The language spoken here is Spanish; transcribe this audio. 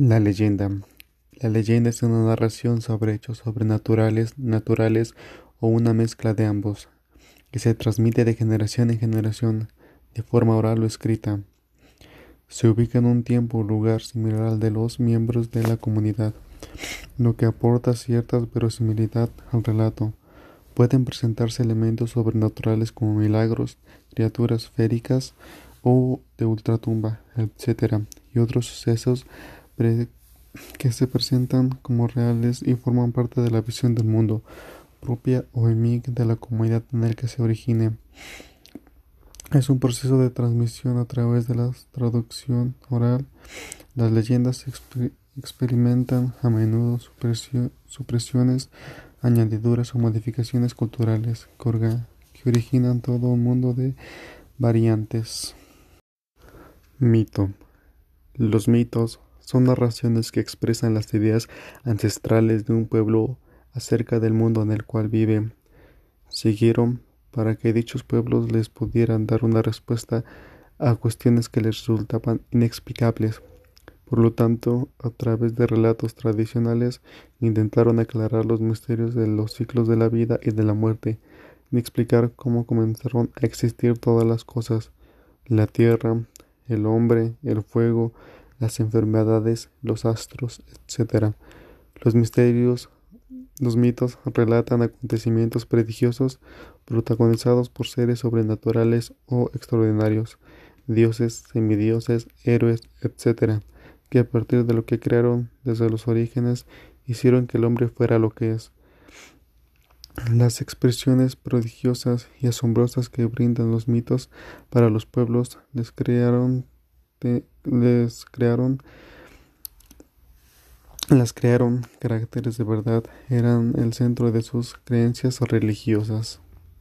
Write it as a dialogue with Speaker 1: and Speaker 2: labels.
Speaker 1: La leyenda. La leyenda es una narración sobre hechos sobrenaturales, naturales o una mezcla de ambos, que se transmite de generación en generación, de forma oral o escrita. Se ubica en un tiempo o lugar similar al de los miembros de la comunidad, lo que aporta cierta verosimilidad al relato. Pueden presentarse elementos sobrenaturales como milagros, criaturas féricas o de ultratumba, etc., y otros sucesos que se presentan como reales y forman parte de la visión del mundo propia o emig de la comunidad en el que se origine. Es un proceso de transmisión a través de la traducción oral. Las leyendas experimentan a menudo supresiones, añadiduras o modificaciones culturales que originan todo un mundo de variantes. Mito. Los mitos son narraciones que expresan las ideas ancestrales de un pueblo acerca del mundo en el cual vive. Siguieron para que dichos pueblos les pudieran dar una respuesta a cuestiones que les resultaban inexplicables. Por lo tanto, a través de relatos tradicionales intentaron aclarar los misterios de los ciclos de la vida y de la muerte, y explicar cómo comenzaron a existir todas las cosas, la tierra, el hombre, el fuego, las enfermedades, los astros, etc. Los misterios, los mitos relatan acontecimientos prodigiosos protagonizados por seres sobrenaturales o extraordinarios, dioses, semidioses, héroes, etc., que a partir de lo que crearon desde los orígenes hicieron que el hombre fuera lo que es. Las expresiones prodigiosas y asombrosas que brindan los mitos para los pueblos les crearon les crearon las crearon caracteres de verdad, eran el centro de sus creencias religiosas.